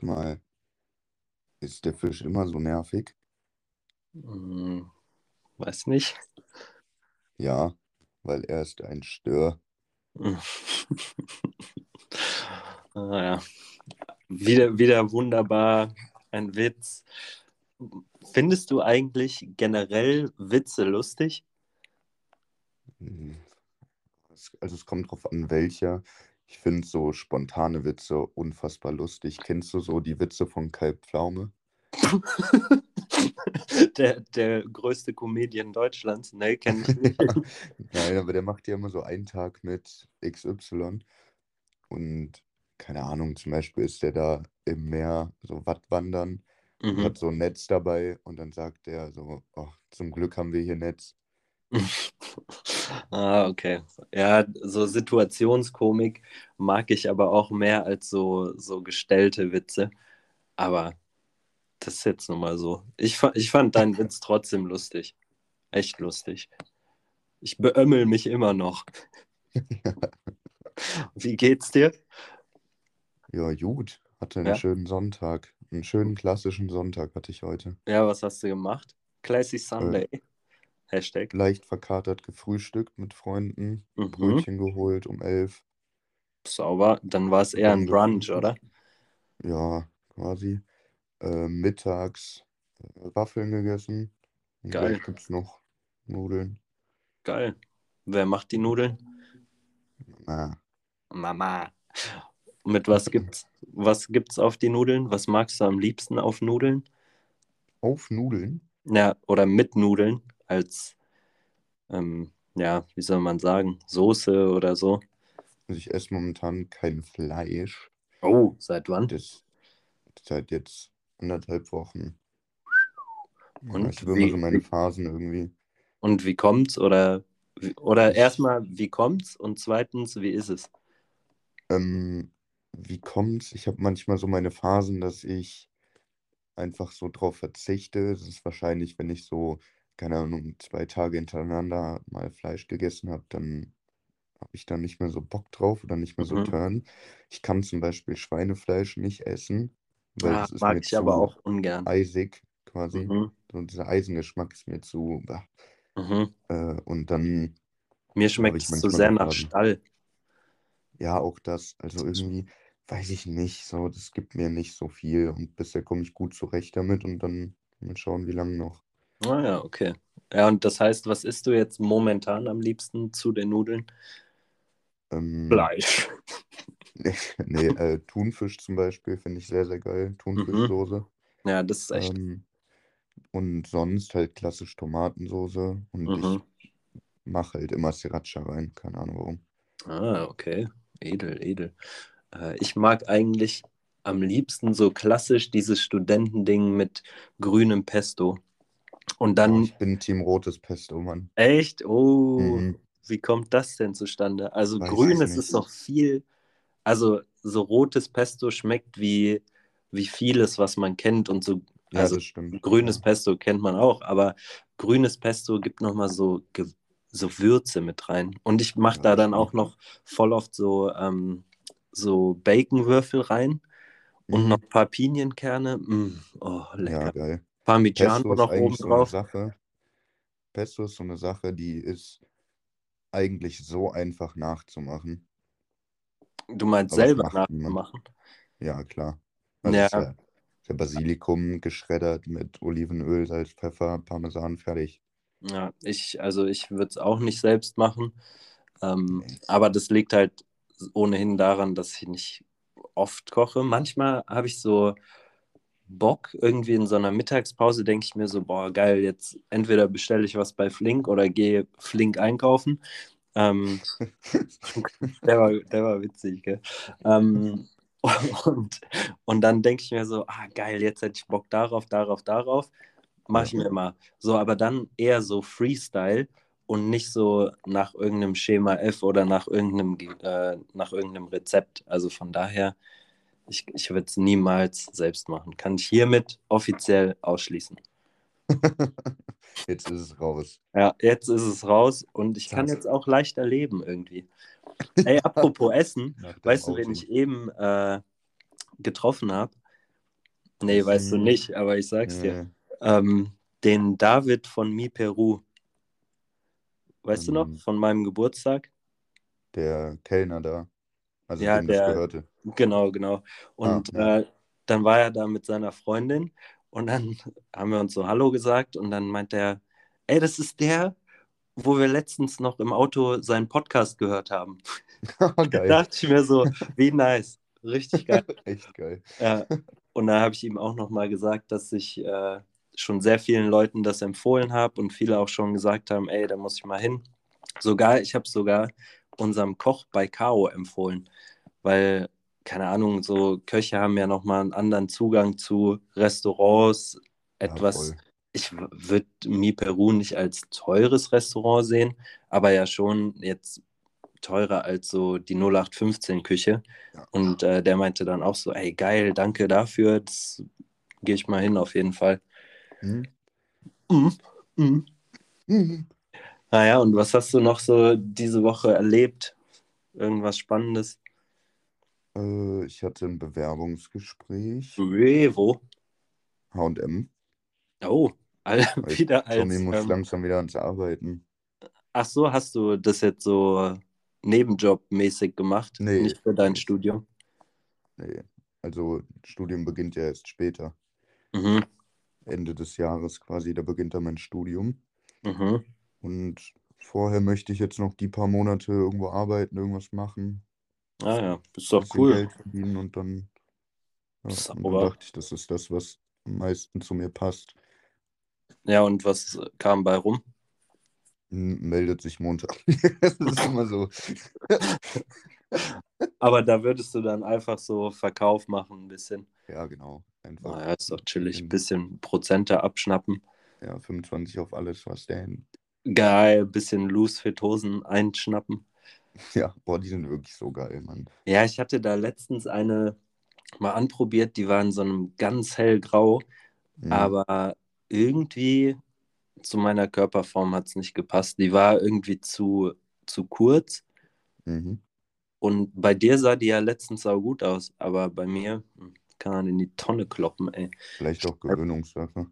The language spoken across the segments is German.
sag mal, ist der Fisch immer so nervig? Hm, weiß nicht. Ja, weil er ist ein Stör. ah, ja. Wieder, wieder wunderbar ein Witz. Findest du eigentlich generell Witze lustig? Hm, Also es kommt drauf an, welcher. Ich finde so spontane Witze unfassbar lustig. Kennst du so die Witze von Kai Pflaume? der, der größte Comedian Deutschlands? Nee, kenn ich nicht. Nein, aber der macht ja immer so einen Tag mit XY. Und keine Ahnung, zum Beispiel ist der da im Meer so Wattwandern Mhm. hat so ein Netz dabei und dann sagt er so, oh, zum Glück haben wir hier Netz. Ah, okay. Ja, so Situationskomik mag ich aber auch mehr als so, so gestellte Witze. Aber das ist jetzt nun mal so. Ich, fa- ich fand deinen Witz trotzdem lustig. Echt lustig. Ich beömmel mich immer noch. Wie geht's dir? Ja, gut. Hatte einen Ja? schönen Sonntag. Einen schönen klassischen Sonntag hatte ich heute. Ja, was hast du gemacht? Classy Sunday. Hashtag. Leicht verkatert gefrühstückt mit Freunden, Mhm. Brötchen geholt um elf. Sauber. Dann war es eher ein Brunch, oder? Ja, quasi. Äh, mittags äh, Waffeln gegessen. Und Geil. gleich gibt's noch Nudeln. Geil. Wer macht die Nudeln? Ah, Mama. Mit was gibt's, was gibt's auf die Nudeln? Was magst du am liebsten auf Nudeln? auf Nudeln? Ja, oder mit Nudeln als, ähm, ja, wie soll man sagen, Soße oder so. Also ich esse momentan kein Fleisch. Oh, seit wann? Das seit jetzt anderthalb Wochen. Ja, Und ich wie- immer so meine Phasen irgendwie. Und wie kommt's? Oder, oder erstmal, wie kommt's? Und zweitens, wie ist es? Ähm, wie kommt's? Ich habe manchmal so meine Phasen, dass ich einfach so drauf verzichte. Das ist wahrscheinlich, wenn ich so, keine Ahnung, zwei Tage hintereinander mal Fleisch gegessen habe, dann habe ich da nicht mehr so Bock drauf oder nicht mehr so Mhm. Turn. Ich kann zum Beispiel Schweinefleisch nicht essen, weil Ah, das ist mag mir ich aber zu auch ungern. eisig quasi. Mhm. So dieser Eisengeschmack ist mir zu. Mhm. Äh, und dann, Mir schmeckt es zu manchmal sehr so nach. Stall. ja, auch das, also irgendwie, weiß ich nicht, so, das gibt mir nicht so viel und bisher komme ich gut zurecht damit und dann mal schauen, wie lange noch. Ah ja, okay. Ja, und das heißt, was isst du jetzt momentan am liebsten zu den Nudeln? Ähm, Fleisch. nee, äh, Thunfisch zum Beispiel finde ich sehr, sehr geil. Thunfischsoße. Ja, das ist echt. Ähm, und sonst halt klassisch Tomatensoße und Mhm. ich mache halt immer Sriracha rein, keine Ahnung warum. Ah, okay. Edel, edel. Äh, ich mag eigentlich am liebsten so klassisch dieses Studentending mit grünem Pesto. Und Oh, dann, ich bin Team Rotes Pesto, Mann. echt, oh, Mhm. wie kommt das denn zustande? Also Weiß grünes ist noch viel, also so rotes Pesto schmeckt wie, wie vieles, was man kennt und so, Ja, also das stimmt. grünes Ja. Pesto kennt man auch, aber grünes Pesto gibt nochmal so, so Würze mit rein. Und ich mache Ja, da dann auch noch voll oft so, ähm, so Baconwürfel rein und Mhm. noch ein paar Pinienkerne. Mm, oh, Ja, lecker. geil. Parmigiano noch oben eigentlich so eine drauf. Sache. Pesto ist so eine Sache, die ist eigentlich so einfach nachzumachen. Du meinst Aber selber nachzumachen? Ja, klar. Also Ja. ist ja, ja Basilikum geschreddert mit Olivenöl, Salz, Pfeffer, Parmesan, fertig. Ja, ich, also ich würde es auch nicht selbst machen. Ähm, Nee. aber das liegt halt ohnehin daran, dass ich nicht oft koche. Manchmal habe ich so Bock, irgendwie in so einer Mittagspause denke ich mir so, boah, geil, jetzt entweder bestelle ich was bei Flink oder gehe Flink einkaufen. Ähm, der, war, der war witzig, gell? Ähm, und, und dann denke ich mir so, ah, geil, jetzt hätte ich Bock darauf, darauf, darauf. Mache ich mir immer. So, aber dann eher so Freestyle und nicht so nach irgendeinem Schema F oder nach irgendeinem, Ge- äh, nach irgendeinem Rezept. Also von daher, ich, ich würde es niemals selbst machen. Kann ich hiermit offiziell ausschließen. Jetzt ist es raus. Ja, jetzt ist es raus und ich kann jetzt auch leichter leben irgendwie. Ey, apropos Essen, weißt du, wen ich eben äh, getroffen habe? Nee, weißt du Hm, nicht, aber ich sag's dir. nee, Ähm, den David von Mi Peru. Weißt du noch? ähm, Von meinem Geburtstag? der Kellner da, also Ja, dem das der, gehörte. genau, genau. Ah, Und ja. äh, dann war er da mit seiner Freundin und dann haben wir uns so Hallo gesagt und dann meint er, ey, das ist der, wo wir letztens noch im Auto seinen Podcast gehört haben. Da Geil. dachte ich mir so, wie nice, richtig geil. Echt geil. Ja. Und da habe ich ihm auch nochmal gesagt, dass ich äh, schon sehr vielen Leuten das empfohlen habe und viele auch schon gesagt haben, ey, da muss ich mal hin. Sogar, ich habe sogar unserem Koch bei Kao empfohlen, weil, keine Ahnung, so Köche haben ja nochmal einen anderen Zugang zu Restaurants, Ja, etwas, voll. ich würde Mi Peru nicht als teures Restaurant sehen, aber ja schon jetzt teurer als so die 0815-Küche. Ja. Und äh, der meinte dann auch so, ey, geil, danke dafür, das gehe ich mal hin auf jeden Fall. Hm? Mhm. Mhm. Mhm. Naja, und was hast du noch so diese Woche erlebt? Irgendwas Spannendes? Äh, ich hatte ein Bewerbungsgespräch, Wo? H&M, Oh, all, wieder Tommy als, muss ähm, langsam wieder ans Arbeiten. ach so, hast du das jetzt so nebenjobmäßig gemacht, Nee, nicht für dein. Studium? Nee, also Studium beginnt ja erst später. Mhm, Ende des Jahres quasi, da beginnt dann mein Studium. mhm. Und vorher möchte ich jetzt noch die paar Monate irgendwo arbeiten, irgendwas machen, Ah ja, ist ein doch cool. Geld verdienen und dann, ja, und dann dachte ich, das ist das, was am meisten zu mir passt. Ja, und was kam bei rum? M meldet sich Montag. Das ist immer so. Aber da würdest du dann einfach so Verkauf machen, ein bisschen. Ja, genau. Einfach Naja, ist doch chillig. in, Bisschen Prozente abschnappen. ja, 25 auf alles, was denn. Geil, bisschen loose fit Hosen einschnappen. Ja, boah, die sind wirklich so geil, Mann. Ja, ich hatte da letztens eine mal anprobiert, die war in so einem ganz hellgrau, Mhm. aber irgendwie zu meiner Körperform hat es nicht gepasst. Die war irgendwie zu, zu kurz Mhm. und bei dir sah die ja letztens auch gut aus, aber bei mir hm, kann man in die Tonne kloppen, ey. Vielleicht auch Gewöhnungssache.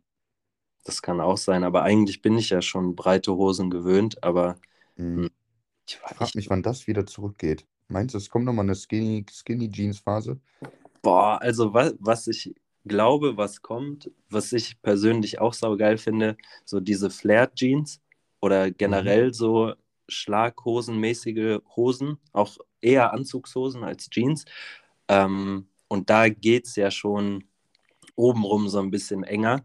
Das kann auch sein, aber eigentlich bin ich ja schon breite Hosen gewöhnt, aber Mhm. hm, ich Ich frage ich, mich, wann das wieder zurückgeht. Meinst du, es kommt nochmal eine Skinny, Skinny Jeans Phase? boah, also was, was ich glaube, was kommt, was ich persönlich auch saugeil finde, so diese Flared Jeans oder Mhm. generell so schlaghosenmäßige Hosen, auch eher Anzugshosen als Jeans. Ähm, und da geht es ja schon obenrum so ein bisschen enger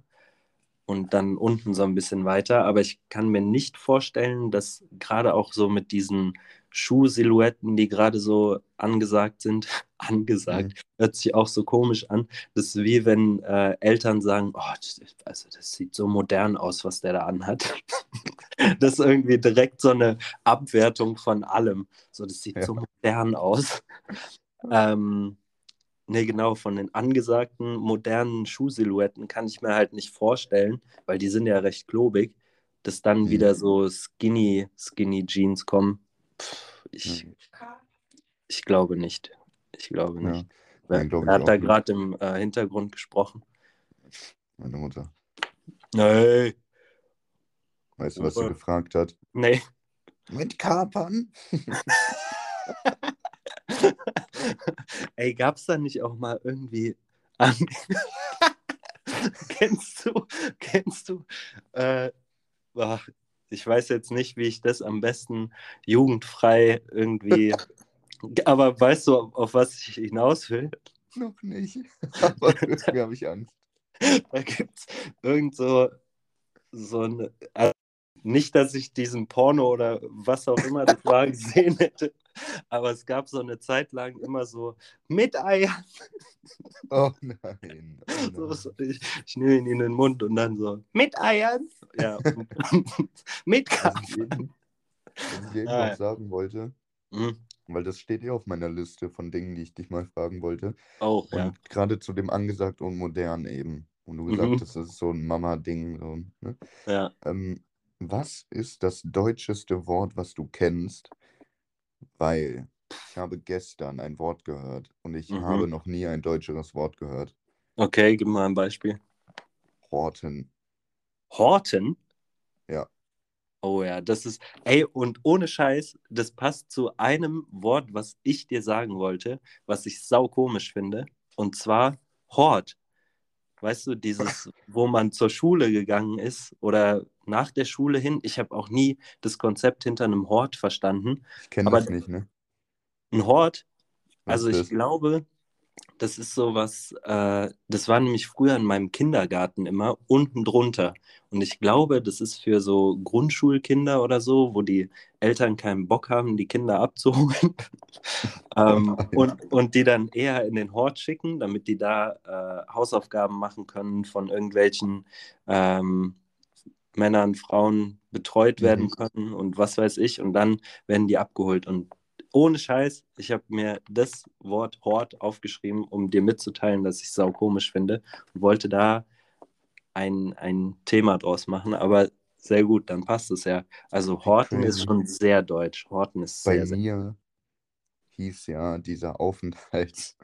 und dann unten so ein bisschen weiter. Aber ich kann mir nicht vorstellen, dass gerade auch so mit diesen Schuhsilhouetten, die gerade so angesagt sind, angesagt, Mhm. hört sich auch so komisch an. Das ist wie wenn äh, Eltern sagen, oh, das, also das sieht so modern aus, was der da anhat. das ist irgendwie direkt so eine Abwertung von allem. So, das sieht Ja. so modern aus. Ähm, ne, genau, von den angesagten modernen Schuhsilhouetten kann ich mir halt nicht vorstellen, weil die sind ja recht klobig, dass dann Mhm. wieder so skinny, skinny Jeans kommen. Pff, ich, Mhm. ich glaube nicht. Ich glaube Ja, nicht. Wer, nein, glaube wer ich hat da gerade im äh, Hintergrund gesprochen? Meine Mutter. Nee. Weißt du, was sie Ruhe. gefragt hat? Nee. Mit Kapern? Ey, gab's da nicht auch mal irgendwie an kennst du, kennst du, äh, ach, ich weiß jetzt nicht, wie ich das am besten jugendfrei irgendwie, aber weißt du, auf, was ich hinaus will? Noch nicht. Aber irgendwie habe ich Angst. Da gibt's irgend so, so ein, also nicht, dass ich diesen Porno oder was auch immer das war gesehen hätte, aber es gab so eine Zeit lang immer so mit Eiern. Oh nein. Oh So, nein. so, ich, ich nehme ihn in den Mund und dann so, mit Eiern? Ja, mit ich Kaffee. was ich eben Ah, noch ja. sagen wollte, Mhm. weil das steht eh auf meiner Liste von Dingen, die ich dich mal fragen wollte. Auch, Und ja. gerade zu dem angesagt und modern eben. Und du gesagt Mhm. das ist so ein Mama-Ding. So, ne? Ja. ähm, was ist das deutscheste Wort, was du kennst? Weil ich habe gestern ein Wort gehört und ich Mhm. habe noch nie ein deutscheres Wort gehört. Okay, gib mal ein Beispiel. Horten. Horten? Ja. Oh ja, das ist, ey, und ohne Scheiß, das passt zu einem Wort, was ich dir sagen wollte, was ich sau komisch finde, und zwar Hort. Weißt du, dieses, wo man zur Schule gegangen ist oder nach der Schule hin. Ich habe auch nie das Konzept hinter einem Hort verstanden. Ich kenne das nicht, ne? Ein Hort, also ich glaube, das ist sowas, äh, das war nämlich früher in meinem Kindergarten immer unten drunter. Und ich glaube, das ist für so Grundschulkinder oder so, wo die Eltern keinen Bock haben, die Kinder abzuholen. ähm, nein. und, und die dann eher in den Hort schicken, damit die da äh, Hausaufgaben machen können von irgendwelchen ähm, Männern, Frauen betreut werden Mhm. können und was weiß ich. Und dann werden die abgeholt. Und ohne Scheiß, ich habe mir das Wort Hort aufgeschrieben, um dir mitzuteilen, dass ich es sau komisch finde und wollte da ein, ein Thema draus machen, aber sehr gut, dann passt es ja. Also Horten ist schon sehr deutsch. Horten ist Bei sehr, sehr. mir hieß ja dieser Aufenthaltsort,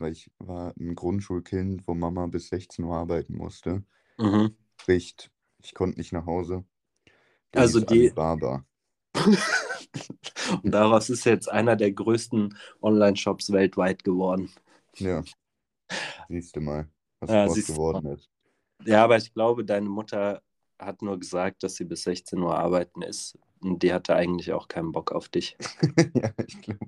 weil ich war ein Grundschulkind, wo Mama bis 16 Uhr arbeiten musste. Mhm. Sprich, ich konnte nicht nach Hause. Der Also die- Alibaba. Und daraus ist jetzt einer der größten Online-Shops weltweit geworden. Ja. Siehst du mal, was Ja, du geworden ist. Ja, aber ich glaube, deine Mutter hat nur gesagt, dass sie bis 16 Uhr arbeiten ist. Und die hatte eigentlich auch keinen Bock auf dich. ja, ich glaube.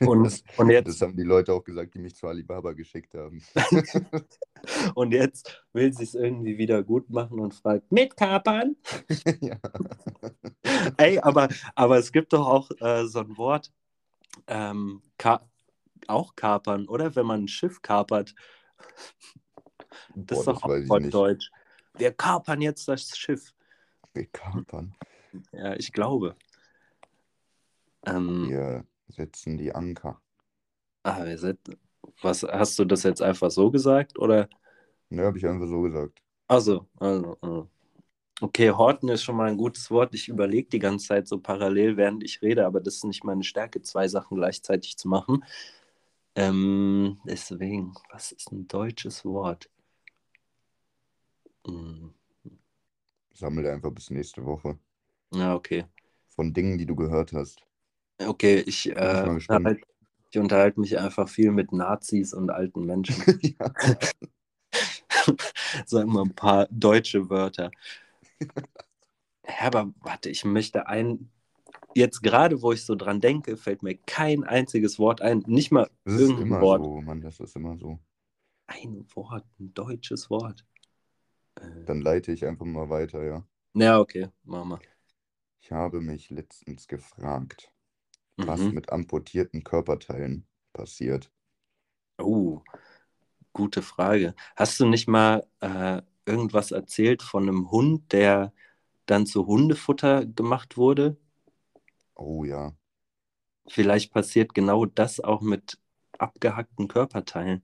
Und, Das, und, das jetzt, haben die Leute auch gesagt, die mich zu Alibaba geschickt haben. und jetzt will sie es irgendwie wieder gut machen und fragt, mit Kapern? ja. Ey, aber, aber es gibt doch auch äh, so ein Wort, ähm, ka auch kapern, oder? Wenn man ein Schiff kapert. Das Boah, ist doch das auch nicht. deutsch. Wir kapern jetzt das Schiff. Wir kapern. Ja, ich glaube. Ähm, Wir setzen die Anker. ah, wir sind, was, hast du das jetzt einfach so gesagt? Oder? Ne, habe ich einfach so gesagt. Also, also, also. Okay, Horten ist schon mal ein gutes Wort. Ich überlege die ganze Zeit so parallel, während ich rede, aber das ist nicht meine Stärke, zwei Sachen gleichzeitig zu machen. Ähm, deswegen, was ist ein deutsches Wort? Hm, Sammel einfach bis nächste Woche. Ja, okay. Von Dingen, die du gehört hast. Okay, ich, äh, unterhalte, ich unterhalte mich einfach viel mit Nazis und alten Menschen. ja. Sag mal ein paar deutsche Wörter. Aber warte, ich möchte ein. Jetzt gerade, wo ich so dran denke, fällt mir kein einziges Wort ein. Nicht mal Das ist irgendein immer Wort. so, Mann, das ist immer so. Ein Wort, ein deutsches Wort. Äh, Dann leite ich einfach mal weiter, ja. ja, okay, mach mal. Ich habe mich letztens gefragt, was Mhm. mit amputierten Körperteilen passiert. Oh, gute Frage. Hast du nicht mal äh, irgendwas erzählt von einem Hund, der dann zu Hundefutter gemacht wurde? Oh ja. Vielleicht passiert genau das auch mit abgehackten Körperteilen.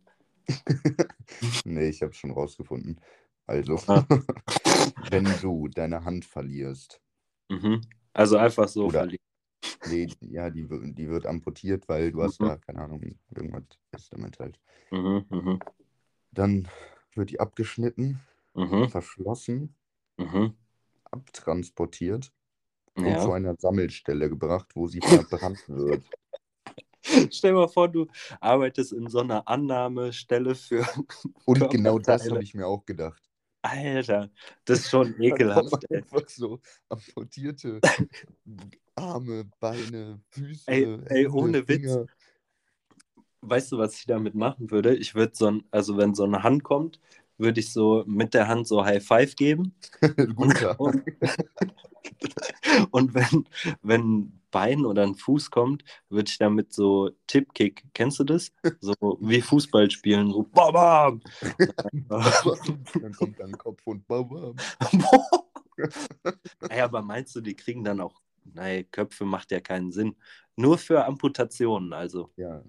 nee, ich habe schon rausgefunden. Also, Ah. wenn du deine Hand verlierst, Mhm. Also einfach so Oder- nee, ja, die, die wird amputiert, weil du hast Mhm. da, keine Ahnung, irgendwas ist damit halt. Mhm, mhm, Dann wird die abgeschnitten, mhm, verschlossen, mhm. abtransportiert und zu einer Sammelstelle gebracht, wo sie verbrannt wird. Stell dir mal vor, du arbeitest in so einer Annahmestelle für. Und genau das habe ich mir auch gedacht. Alter, das ist schon ekelhaft. einfach so amputierte Arme, Beine, Füße, Ey, ey, ohne Witz. Finger. Weißt du, was ich damit machen würde? Ich würde so ein, also wenn so eine Hand kommt, würde ich so mit der Hand so High Five geben. Guter. Und, und wenn, wenn ein Bein oder ein Fuß kommt, würde ich damit so Tippkick, kennst du das? So wie Fußball spielen, so bam, bam. Dann kommt dann Kopf und Bam. Ey, aber meinst du, die kriegen dann auch, nein, Köpfe macht ja keinen Sinn. Nur für Amputationen, also. Ja,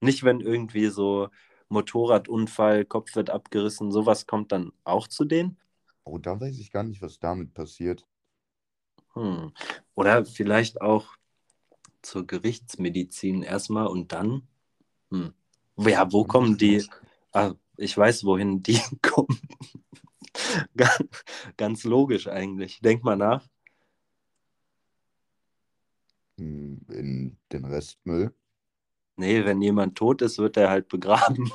Nicht, wenn irgendwie so Motorradunfall, Kopf wird abgerissen, sowas kommt dann auch zu denen? oh, da weiß ich gar nicht, was damit passiert. Hm. Oder vielleicht auch zur Gerichtsmedizin erstmal und dann. Hm. Ja, wo kommen die? Ah, ich weiß, wohin die kommen. Ganz logisch eigentlich. Denk mal nach. Hm, in den Restmüll. Nee, wenn jemand tot ist, wird er halt begraben.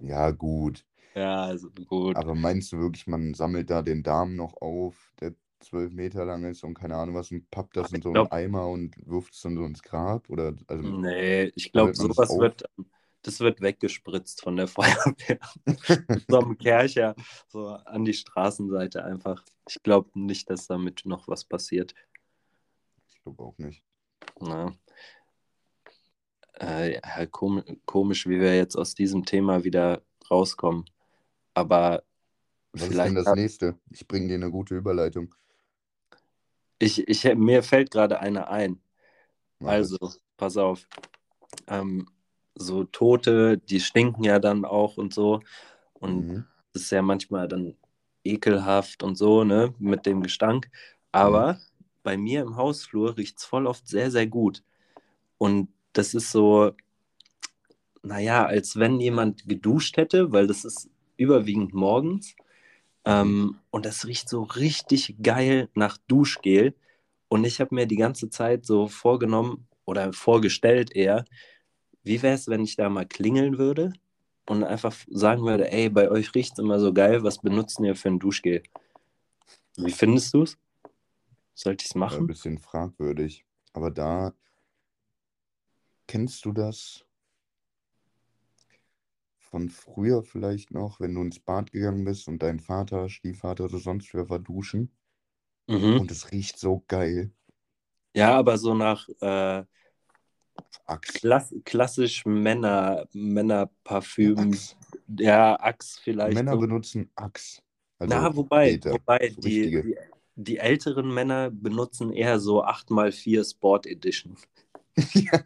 Ja, gut. Ja, also gut. Aber meinst du wirklich, man sammelt da den Darm noch auf, der zwölf Meter lang ist und keine Ahnung was und pappt das in so einen glaub- Eimer und wirft es dann so ins Grab? Oder also Nee, ich glaube, sowas auf? wird, das wird weggespritzt von der Feuerwehr. so einem Kercher, so an die Straßenseite einfach. Ich glaube nicht, dass damit noch was passiert. ich glaube auch nicht. Na. Äh, ja, kom komisch, wie wir jetzt aus diesem Thema wieder rauskommen. Aber Was ist vielleicht denn das nächste? Ich bringe dir eine gute Überleitung. Ich, ich, mir fällt gerade eine ein. Also, pass auf. Ähm, so Tote, die stinken ja dann auch und so. Und Mhm. das ist ja manchmal dann ekelhaft und so, ne, mit dem Gestank. Aber bei mir im Hausflur riecht es voll oft sehr, sehr gut. Und das ist so, naja, als wenn jemand geduscht hätte, weil das ist überwiegend morgens. Ähm, und das riecht so richtig geil nach Duschgel. Und ich habe mir die ganze Zeit so vorgenommen oder vorgestellt eher, wie wäre es, wenn ich da mal klingeln würde und einfach sagen würde, ey, bei euch riecht es immer so geil, was benutzen ihr für ein Duschgel? Wie findest du es? Sollte ich es Ja, ein machen? bisschen fragwürdig. Aber da kennst du das von früher vielleicht noch, wenn du ins Bad gegangen bist und dein Vater, Stiefvater oder sonst wer war duschen Mhm. und es riecht so geil. Ja, aber so nach äh, klass klassisch Männer, Männerparfüm. Ja, Axe vielleicht. Männer so. benutzen Axt. Also Na, wobei, Peter, wobei so die, die, die älteren Männer benutzen eher so 8x4 Sport Edition. Ja,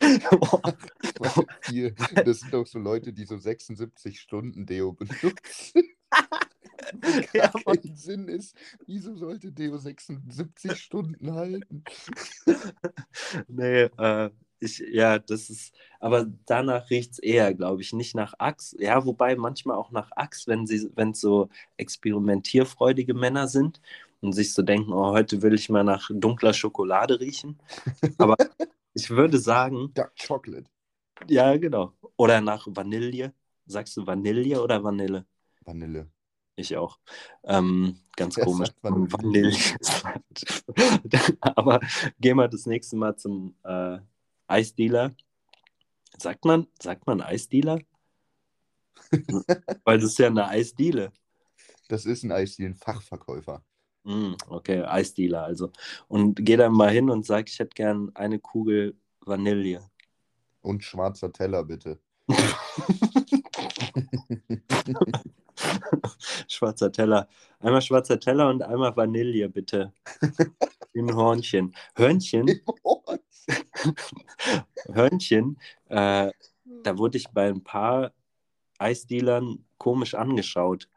hier, das sind doch so Leute, die so 76 Stunden Deo benutzen. Ja, keinen Sinn ist. Wieso sollte Deo 76 Stunden halten? nee, äh, ich, ja, das ist, aber danach riecht es eher, glaube ich, nicht nach Axe. Ja, wobei manchmal auch nach wenn sie, wenn es so experimentierfreudige Männer sind und sich so denken, oh, heute will ich mal nach dunkler Schokolade riechen. Aber ich würde sagen, Dark Chocolate. ja, genau. Oder nach Vanille. Sagst du Vanille oder Vanille? Vanille. Ich auch. Ähm, ganz Wer komisch. Vanille? Aber gehen wir das nächste Mal zum äh, Eisdealer. Sagt man, sagt man Eisdealer? Weil das ist ja eine Eisdiele. Das ist ein Eisdiel, ein Fachverkäufer. Mm, okay, Eisdealer also. Und geh dann mal hin und sag, ich hätte gern eine Kugel Vanille. Und schwarzer Teller, bitte. schwarzer Teller. Einmal schwarzer Teller und einmal Vanille, bitte. Ein Hornchen. Hörnchen, Hörnchen, äh, da wurde ich bei ein paar Eisdealern komisch angeschaut,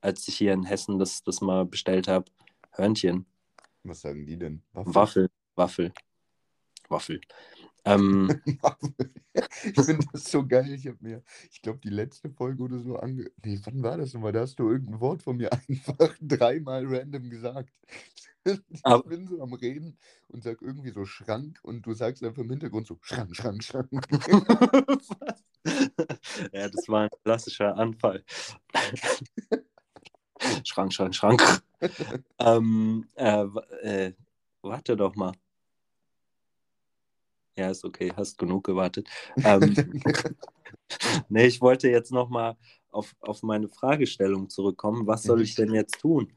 als ich hier in Hessen das, das mal bestellt habe. Hörnchen, Was sagen die denn? Waffel? Waffel, Waffel, Waffel. Ähm, ich finde das so geil. Ich habe mir, ich glaube, die letzte Folge oder so ange. Nee, wann war das nochmal? Da hast du irgendein Wort von mir einfach dreimal random gesagt. Ich Aber- bin so am Reden und sag irgendwie so Schrank und du sagst einfach im Hintergrund so Schrank, Schrank, Schrank. ja, das war ein klassischer Anfall. Schrank, Schrank, Schrank. Ähm, äh, äh, warte doch mal. Ja, ist okay, hast genug gewartet. Ähm, nee, ich wollte jetzt nochmal auf, auf meine Fragestellung zurückkommen. Was soll Mhm. ich denn jetzt tun?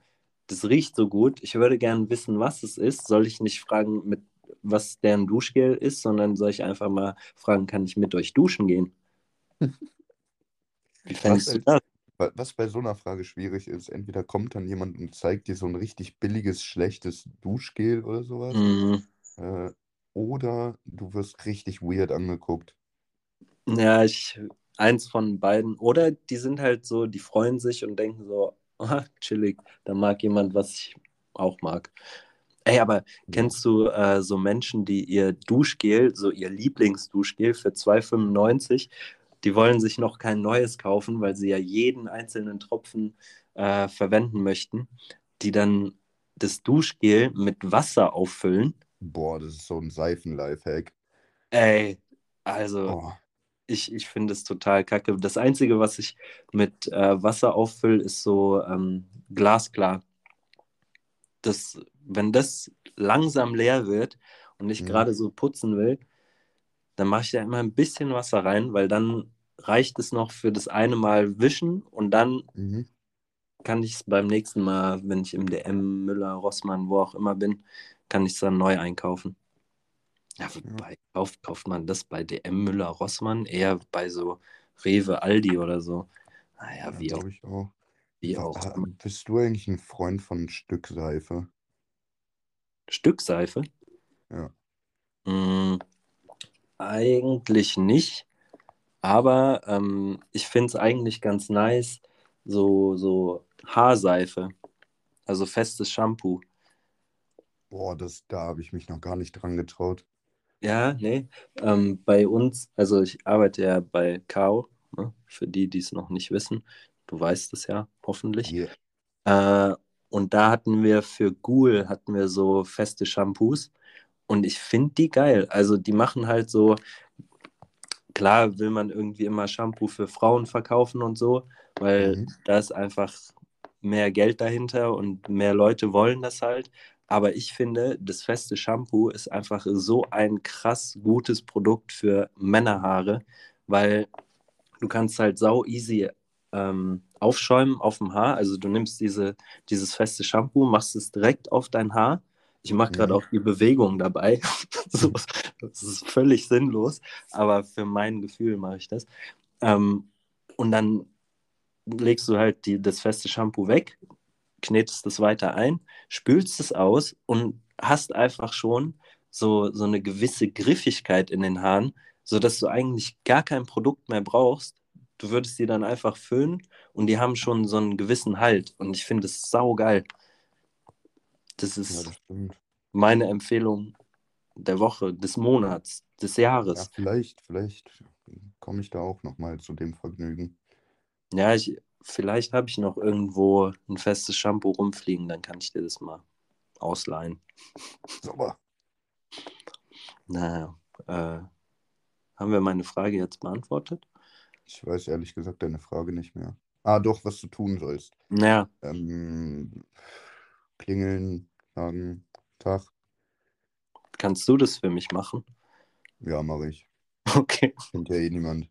Das riecht so gut. Ich würde gerne wissen, was es ist. Soll ich nicht fragen, mit was deren Duschgel ist, sondern soll ich einfach mal fragen, kann ich mit euch duschen gehen? Wie fändest du das? Wa- Was bei so einer Frage schwierig ist, entweder kommt dann jemand und zeigt dir so ein richtig billiges, schlechtes Duschgel oder sowas, Mhm. äh, oder du wirst richtig weird angeguckt. Ja, ich, eins von beiden. Oder die sind halt so, die freuen sich und denken so, aha, chillig, da mag jemand, was ich auch mag. Ey, aber kennst du äh, so Menschen, die ihr Duschgel, so ihr Lieblingsduschgel für 2,95 die wollen sich noch kein neues kaufen, weil sie ja jeden einzelnen Tropfen äh, verwenden möchten, die dann das Duschgel mit Wasser auffüllen. Boah, das ist so ein Seifen-Lifehack. Ey, also Oh, ich, ich finde es total kacke. Das Einzige, was ich mit äh, Wasser auffülle, ist so ähm, glasklar. Das, wenn das langsam leer wird und ich Mhm. gerade so putzen will, dann mache ich da immer ein bisschen Wasser rein, weil dann reicht es noch für das eine Mal wischen und dann mhm. kann ich es beim nächsten Mal, wenn ich im DM, Müller, Rossmann, wo auch immer bin, kann ich es dann neu einkaufen. Ja, wobei, kauft, kauft man das bei DM, Müller, Rossmann eher bei so Rewe, Aldi oder so. Naja, Ja, wie auch, ich auch. wie auch. Bist du eigentlich ein Freund von Stückseife? Stückseife? Ja. Mm, eigentlich nicht, aber ähm, ich finde es eigentlich ganz nice, so, so Haarseife, also festes Shampoo. Boah, das, da habe ich mich noch gar nicht dran getraut. Ja, nee. Ähm, bei uns, also ich arbeite ja bei Kao, ne? Für die, die es noch nicht wissen. Du weißt es ja, hoffentlich. Hier. Äh, und da hatten wir für Ghoul hatten wir so feste Shampoos und ich finde die geil. Also die machen halt so, klar will man irgendwie immer Shampoo für Frauen verkaufen und so, weil Mhm. da ist einfach mehr Geld dahinter und mehr Leute wollen das halt. Aber ich finde, das feste Shampoo ist einfach so ein krass gutes Produkt für Männerhaare, weil du kannst halt sau easy ähm, aufschäumen auf dem Haar. Also du nimmst diese, dieses feste Shampoo, machst es direkt auf dein Haar. Ich mache gerade Mhm. auch die Bewegung dabei. so, das ist völlig sinnlos, aber für mein Gefühl mache ich das. Ähm, und dann legst du halt die, das feste Shampoo weg, knetest es weiter ein, spülst es aus und hast einfach schon so, so eine gewisse Griffigkeit in den Haaren, sodass du eigentlich gar kein Produkt mehr brauchst. Du würdest die dann einfach föhnen und die haben schon so einen gewissen Halt. Und ich finde es saugeil. Das Ja, ist das stimmt. meine Empfehlung der Woche, des Monats, des Ja, Jahres. vielleicht, vielleicht komme ich da auch noch mal zu dem Vergnügen. Ja, ich, vielleicht habe ich noch irgendwo ein festes Shampoo rumfliegen, dann kann ich dir das mal ausleihen. Sauber. Naja, äh, haben wir meine Frage jetzt beantwortet? Ich weiß ehrlich gesagt deine Frage nicht mehr. Ah, doch, was du tun sollst. Naja, Ähm, klingeln, sagen, Tag. kannst du das für mich machen? Ja, mache ich. Okay, Kennt ja eh niemand.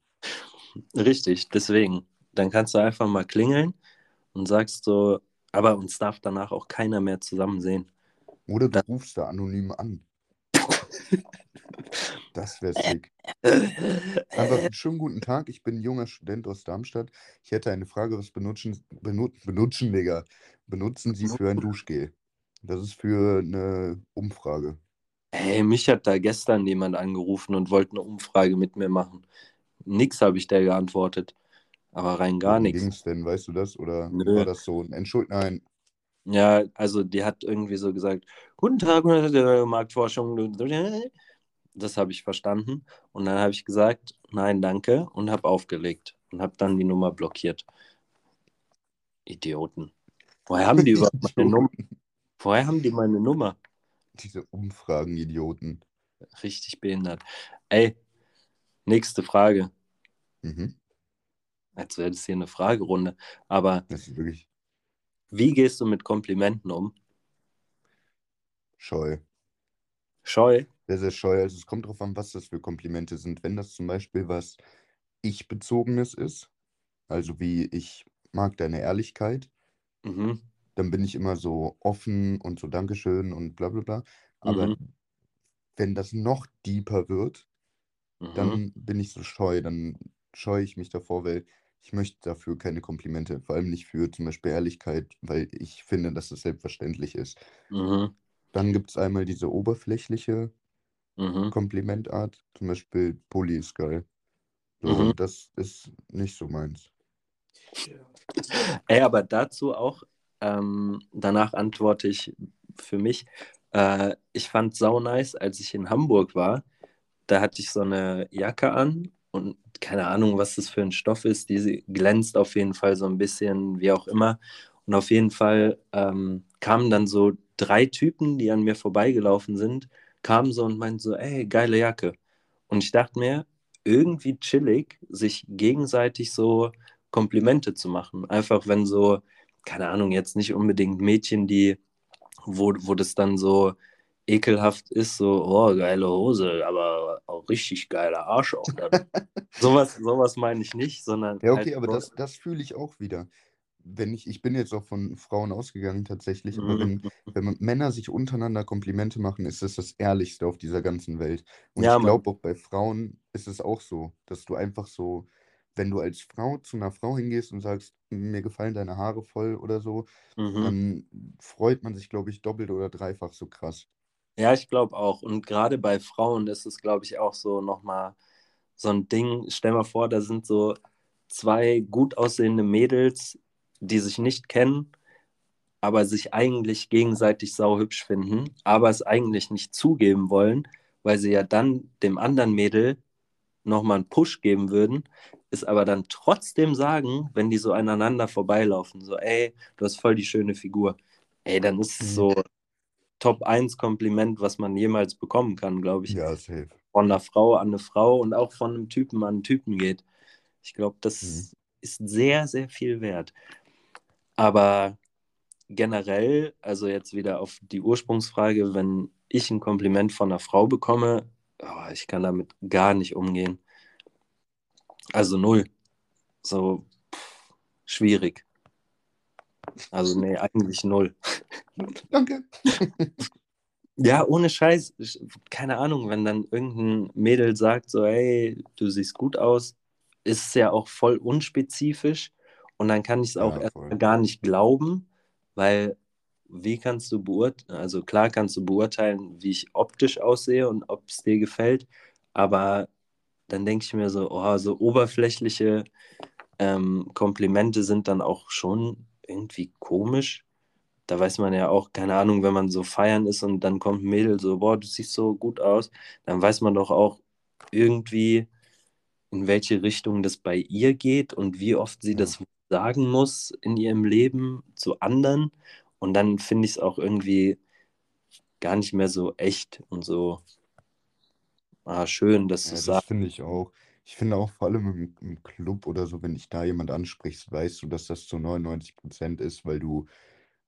richtig, deswegen. Dann kannst du einfach mal klingeln und sagst so, aber uns darf danach auch keiner mehr zusammen sehen. Oder du Da- rufst da anonym an. Das wäre sick. Einfach einen schönen guten Tag. Ich bin ein junger Student aus Darmstadt. Ich hätte eine Frage, was benutzen, benut, benutzen, Digga, benutzen Sie für ein Duschgel? Das ist für eine Umfrage. Hey, mich hat da gestern jemand angerufen und wollte eine Umfrage mit mir machen. Nix habe ich der geantwortet. Aber rein gar nichts. ging's denn? Weißt du das? Oder Nö. war das so ein Entschuld? Nein. Ja, also die hat irgendwie so gesagt, guten Tag, äh, Marktforschung. Das habe ich verstanden. Und dann habe ich gesagt, nein, danke und habe aufgelegt und habe dann die Nummer blockiert. Idioten. Woher haben die überhaupt meine Nummer? Woher haben die meine Nummer? Diese Umfragen-Idioten. Richtig behindert. Ey, nächste Frage. Mhm. Als wäre das hier eine Fragerunde. Aber wirklich wie gehst du mit Komplimenten um? scheu. Scheu? Sehr, sehr scheu. Also es kommt drauf an, was das für Komplimente sind. Wenn das zum Beispiel was Ich-Bezogenes ist, also wie ich mag deine Ehrlichkeit, Mhm. dann bin ich immer so offen und so Dankeschön und bla bla bla. Aber Mhm. wenn das noch deeper wird, Mhm. dann bin ich so scheu, dann scheue ich mich davor, weil ich möchte dafür keine Komplimente, vor allem nicht für zum Beispiel Ehrlichkeit, weil ich finde, dass es selbstverständlich ist. Mhm. Dann gibt es einmal diese oberflächliche Mhm. Komplimentart, zum Beispiel Pulli ist geil. So, Mhm. das ist nicht so meins. Ey, aber dazu auch, ähm, danach antworte ich für mich. Äh, ich fand sau nice, als ich in Hamburg war. Da hatte ich so eine Jacke an und keine Ahnung, was das für ein Stoff ist. Die glänzt auf jeden Fall so ein bisschen, wie auch immer. Und auf jeden Fall ähm, kamen dann so drei Typen, die an mir vorbeigelaufen sind, kamen so und meinten so, ey, geile Jacke. Und ich dachte mir, irgendwie chillig, sich gegenseitig so Komplimente zu machen. Einfach wenn so, keine Ahnung, jetzt nicht unbedingt Mädchen, die, wo, wo das dann so ekelhaft ist, so, oh, geile Hose, aber auch richtig geiler Arsch auch. sowas, sowas meine ich nicht, sondern. Ja, okay, halt aber das, das fühle ich auch wieder wenn ich, ich bin jetzt auch von Frauen ausgegangen tatsächlich, aber wenn, mhm. wenn Männer sich untereinander Komplimente machen, ist das das Ehrlichste auf dieser ganzen Welt. Und ja, ich glaube auch bei Frauen ist es auch so, dass du einfach so, wenn du als Frau zu einer Frau hingehst und sagst, mir gefallen deine Haare voll oder so, mhm. dann freut man sich, glaube ich, doppelt oder dreifach so krass. Ja, ich glaube auch. Und gerade bei Frauen ist es, glaube ich, auch so nochmal so ein Ding. Stell mal vor, da sind so zwei gut aussehende Mädels, die sich nicht kennen, aber sich eigentlich gegenseitig sauhübsch finden, aber es eigentlich nicht zugeben wollen, weil sie ja dann dem anderen Mädel nochmal einen Push geben würden, ist aber dann trotzdem sagen, wenn die so aneinander vorbeilaufen, so, ey, du hast voll die schöne Figur. Ey, dann ist es mhm. so Top 1 Kompliment, was man jemals bekommen kann, glaube ich. Ja, safe. Von einer Frau an eine Frau und auch von einem Typen an einen Typen geht. Ich glaube, das mhm. ist sehr, sehr viel wert. Aber generell, also jetzt wieder auf die Ursprungsfrage, wenn ich ein Kompliment von einer Frau bekomme, oh, ich kann damit gar nicht umgehen. Also null. So pff, schwierig. Also nee, eigentlich null. Danke. Ja, ohne Scheiß. Keine Ahnung, wenn dann irgendein Mädel sagt so, hey, du siehst gut aus, ist es ja auch voll unspezifisch. Und dann kann ich es auch ja, erstmal gar nicht glauben, weil wie kannst du beurteilen, also klar kannst du beurteilen, wie ich optisch aussehe und ob es dir gefällt, aber dann denke ich mir so, oh, so oberflächliche ähm, Komplimente sind dann auch schon irgendwie komisch. Da weiß man ja auch, keine Ahnung, wenn man so feiern ist und dann kommt ein Mädel so, boah, du siehst so gut aus, dann weiß man doch auch irgendwie, in welche Richtung das bei ihr geht und wie oft sie ja. das sagen muss in ihrem Leben zu anderen. Und dann finde ich es auch irgendwie gar nicht mehr so echt und so ah, schön, dass du ja, das sagst. Das finde ich auch. Ich finde auch vor allem im, im, Club oder so, wenn dich da jemand ansprichst, weißt du, dass das zu 99 Prozent ist, weil du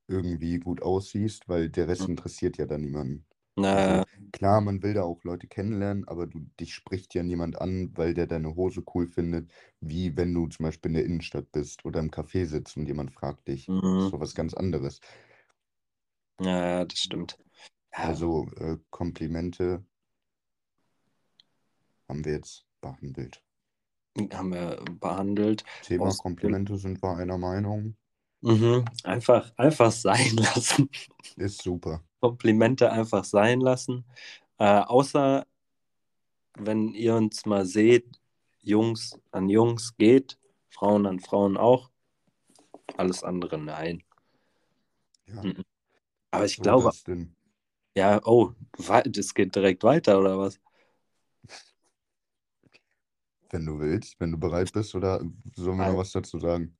irgendwie gut aussiehst, weil der Rest hm. interessiert ja dann niemanden. Also, klar, man will da auch Leute kennenlernen, aber du, dich spricht ja niemand an, weil der deine Hose cool findet, wie wenn du zum Beispiel in der Innenstadt bist oder im Café sitzt und jemand fragt dich. Das ist Mhm. so was ganz anderes. Ja, das stimmt. Also äh, Komplimente haben wir jetzt behandelt. haben wir behandelt. Thema Komplimente sind wir einer Meinung. Mhm. Einfach, einfach sein lassen. Ist super. Komplimente einfach sein lassen. Äh, außer wenn ihr uns mal seht, Jungs an Jungs geht, Frauen an Frauen auch. Alles andere nein. Ja. Mhm. Aber ich Wo glaube. Ja, oh, das geht direkt weiter, oder was? Wenn du willst, wenn du bereit bist, oder sollen wir noch was dazu sagen?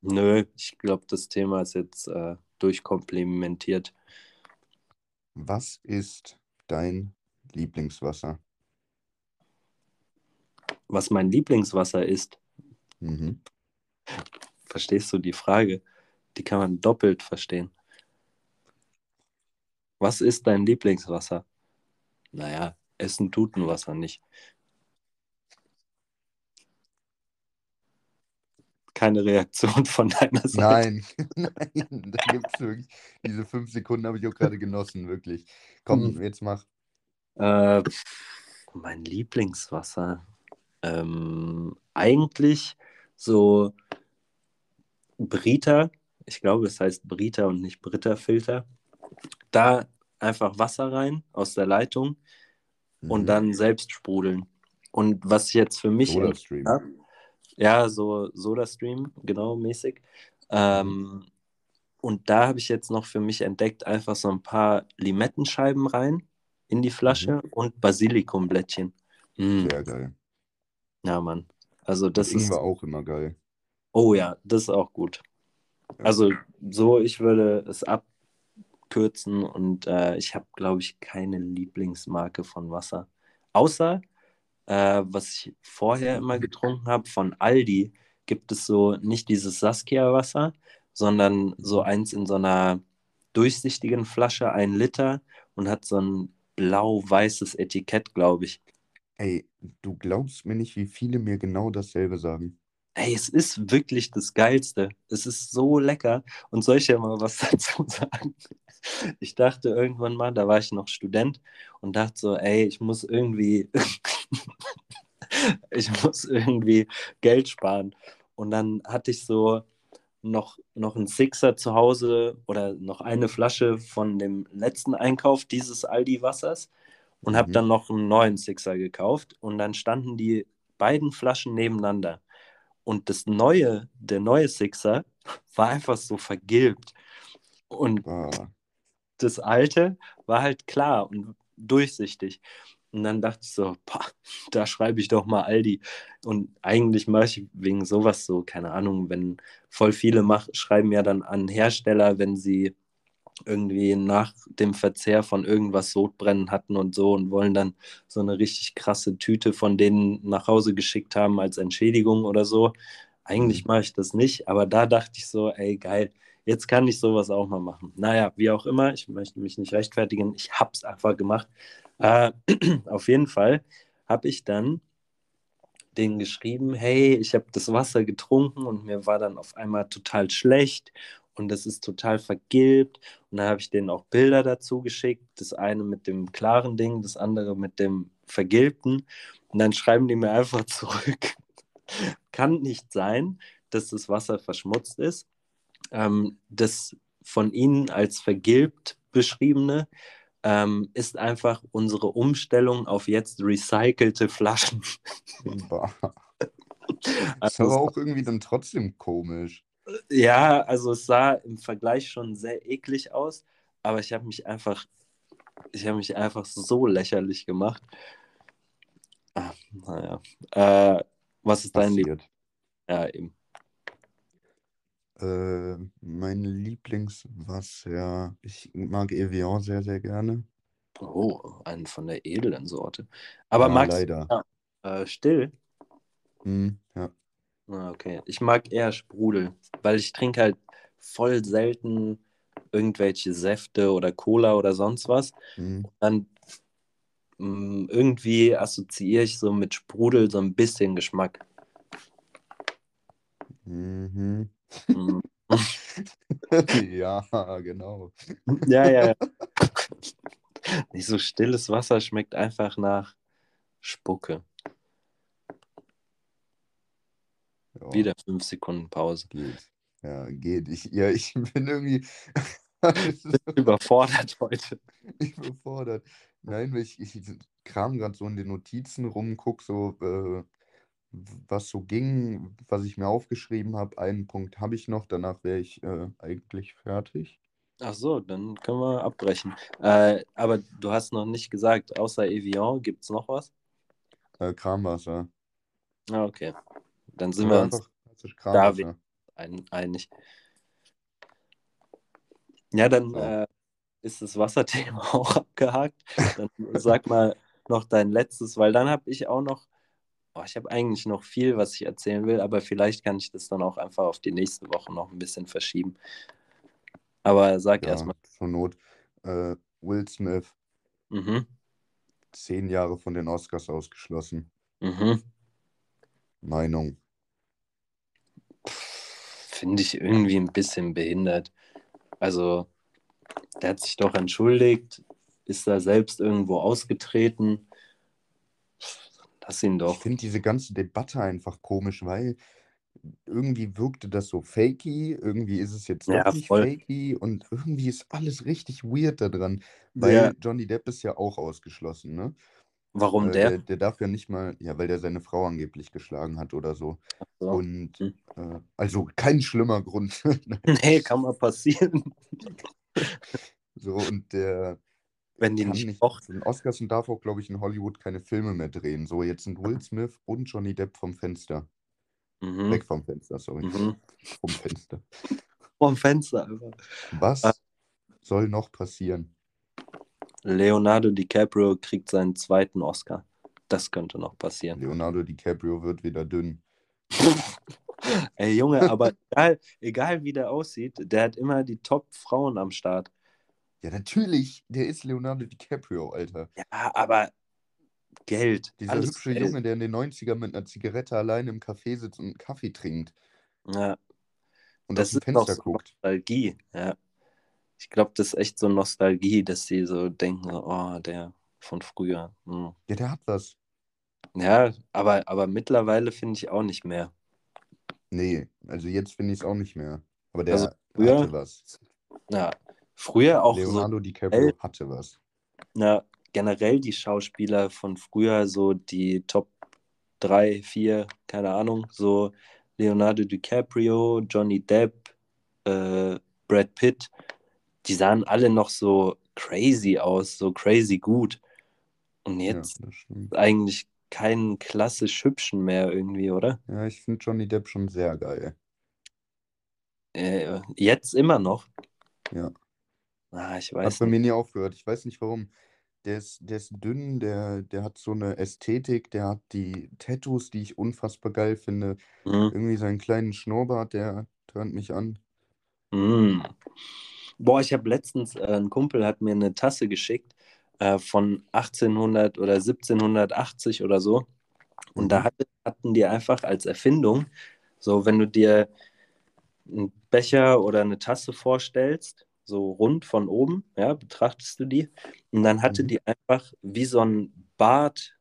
Nö, ich glaube, das Thema ist jetzt äh, durchkomplimentiert. Was ist dein Lieblingswasser? Was mein Lieblingswasser ist? Mhm. Verstehst du die Frage? Die kann man doppelt verstehen. Was ist dein Lieblingswasser? Naja, Essen tut ein Wasser nicht. Keine Reaktion von deiner Seite. Nein, nein, da gibt es wirklich, diese fünf Sekunden habe ich auch gerade genossen, wirklich. Komm, hm. jetzt mach. Äh, mein Lieblingswasser. Ähm, eigentlich so Brita, ich glaube, es heißt Brita und nicht Britta-Filter. Da einfach Wasser rein aus der Leitung mhm. und dann selbst sprudeln. Und was jetzt für mich. Soda Stream. Ja, so Soda-Stream, genau, mäßig. Ähm, mhm. und da habe ich jetzt noch für mich entdeckt, einfach so ein paar Limettenscheiben rein in die Flasche mhm. und Basilikumblättchen. Mm. Sehr geil. Ja, Mann. Also das Und ist. Ingwer auch immer geil. Oh ja, das ist auch gut. Ja. Also so, ich würde es abkürzen und äh, ich habe, glaube ich, keine Lieblingsmarke von Wasser. Außer, äh, was ich vorher immer getrunken habe, von Aldi gibt es so nicht dieses Saskia-Wasser, sondern so eins in so einer durchsichtigen Flasche, ein Liter und hat so ein blau-weißes Etikett, glaube ich. Ey, du glaubst mir nicht, wie viele mir genau dasselbe sagen. Ey, es ist wirklich das Geilste. Es ist so lecker. Und soll ich ja mal was dazu sagen? Ich dachte irgendwann mal, da war ich noch Student und dachte so, ey, ich muss irgendwie, ich muss irgendwie Geld sparen. Und dann hatte ich so noch, noch einen Sixer zu Hause oder noch eine Flasche von dem letzten Einkauf dieses Aldi-Wassers und habe Mhm. dann noch einen neuen Sixer gekauft. Und dann standen die beiden Flaschen nebeneinander. Und das neue, der neue Sixer war einfach so vergilbt. Und Ah, das alte war halt klar und durchsichtig. Und dann dachte ich so, boah, da schreibe ich doch mal Aldi. Und eigentlich mache ich wegen sowas so, keine Ahnung, wenn voll viele mach, schreiben ja dann an Hersteller, wenn sie irgendwie nach dem Verzehr von irgendwas Sodbrennen hatten und so und wollen dann so eine richtig krasse Tüte von denen nach Hause geschickt haben als Entschädigung oder so. Eigentlich Mhm. mache ich das nicht, aber da dachte ich so, ey, geil, jetzt kann ich sowas auch mal machen. Naja, wie auch immer, ich möchte mich nicht rechtfertigen, ich habe es einfach gemacht. Äh, auf jeden Fall habe ich dann denen geschrieben, hey, ich habe das Wasser getrunken und mir war dann auf einmal total schlecht und es ist total vergilbt. Und dann habe ich denen auch Bilder dazu geschickt, das eine mit dem klaren Ding, das andere mit dem vergilbten. Und dann schreiben die mir einfach zurück, kann nicht sein, dass das Wasser verschmutzt ist. Ähm, das von ihnen als vergilbt beschriebene ähm, ist einfach unsere Umstellung auf jetzt recycelte Flaschen. bah. Ist Also auch irgendwie dann trotzdem komisch. Ja, also es sah im Vergleich schon sehr eklig aus, aber ich habe mich einfach, ich habe mich einfach so lächerlich gemacht. Ah, naja. Äh, was ist dein Lieb? Passiert. Ja, eben. Äh, mein Lieblingswasser. Ich mag Evian sehr, sehr gerne. Oh, einen von der edlen Sorte. Aber Ja, magst leider. du äh, still? Hm, ja. Ah, okay. Ich mag eher Sprudel, weil ich trinke halt voll selten irgendwelche Säfte oder Cola oder sonst was. Hm. Dann mh, irgendwie assoziiere ich so mit Sprudel so ein bisschen Geschmack. Mhm. Mm. ja, genau. Ja, ja, ja. Nicht so stilles Wasser schmeckt einfach nach Spucke. Ja, Wieder fünf Sekunden Pause. geht. Ja, geht. Ich, ja, ich bin irgendwie Überfordert heute. überfordert. Nein, ich, ich kram gerade so in den Notizen rum, guck so, äh, was so ging, was ich mir aufgeschrieben habe. Einen Punkt habe ich noch, danach wäre ich äh, eigentlich fertig. Ach so, dann können wir abbrechen. Äh, aber du hast noch nicht gesagt, außer Evian, gibt es noch was? Äh, Kramwasser. Ah, okay. Dann sind Oder wir uns Kramwasser. ein, einig. Ja, dann So. äh, ist das Wasserthema auch abgehakt. Dann sag mal noch dein letztes, weil dann habe ich auch noch, oh, ich habe eigentlich noch viel, was ich erzählen will, aber vielleicht kann ich das dann auch einfach auf die nächste Woche noch ein bisschen verschieben. Aber sag Ja, erstmal. zur Not. Äh, Will Smith, Mhm, zehn Jahre von den Oscars ausgeschlossen. mhm. Meinung. Finde ich irgendwie ein bisschen behindert. Also, der hat sich doch entschuldigt, ist da selbst irgendwo ausgetreten. Lass ihn Ich doch. finde diese ganze Debatte einfach komisch, weil irgendwie wirkte das so fakey, irgendwie ist es jetzt Ja, nicht voll. fakey und irgendwie ist alles richtig weird da dran, weil Ja, Johnny Depp ist ja auch ausgeschlossen, ne? warum Äh, der? der, der darf ja nicht mal, ja, weil der seine Frau angeblich geschlagen hat oder so. So. Und Hm. äh, also kein schlimmer Grund. Nee, kann mal passieren. So, und der wenn die kann nicht Oscars und darf auch, glaube ich, in Hollywood keine Filme mehr drehen. So, jetzt sind Will Smith und Johnny Depp vom Fenster. Mhm. Weg vom Fenster, sorry. Mhm. Vom Fenster. Vom Fenster einfach. Was Ah. soll noch passieren? Leonardo DiCaprio kriegt seinen zweiten Oscar. Das könnte noch passieren. Leonardo DiCaprio wird wieder dünn. Ey, Junge, aber egal, egal wie der aussieht, der hat immer die Top-Frauen am Start. Ja, natürlich. Der ist Leonardo DiCaprio, Alter. Ja, aber Geld. Dieser alles hübsche Geld. Junge, der in den 90ern mit einer Zigarette alleine im Café sitzt und einen Kaffee trinkt Ja, und das aus dem Fenster so guckt. Nostalgie. Ja. Ich glaube, das ist echt so Nostalgie, dass sie so denken, oh, der von früher. Hm. Ja, der hat was. Ja, aber, aber mittlerweile finde ich auch nicht mehr. Nee, also jetzt finde ich es auch nicht mehr. Aber der Also früher- hatte was. Ja, früher auch so Leonardo DiCaprio Ey. hatte was. na, generell die Schauspieler von früher, so die Top 3, 4, keine Ahnung, so Leonardo DiCaprio, Johnny Depp, äh, Brad Pitt, die sahen alle noch so crazy aus, so crazy gut. Und jetzt Ja, eigentlich keinen klassisch hübschen mehr irgendwie, oder? Ja, ich finde Johnny Depp schon sehr geil. Äh, jetzt immer noch. Ja. Ah, ich Hat weiß bei nicht. mir nie aufgehört. Ich weiß nicht warum. Der ist, der ist dünn, der, der hat so eine Ästhetik, der hat die Tattoos, die ich unfassbar geil finde. Mhm. Irgendwie seinen kleinen Schnurrbart, der turnt mich an. Mm. Boah, ich habe letztens, äh, ein Kumpel hat mir eine Tasse geschickt äh, von 1800 oder 1780 oder so. Und da Mhm. hatte, hatten die einfach als Erfindung, so wenn du dir einen Becher oder eine Tasse vorstellst, so rund von oben, ja, betrachtest du die. Und dann hatte Mhm. die einfach wie so ein Bart,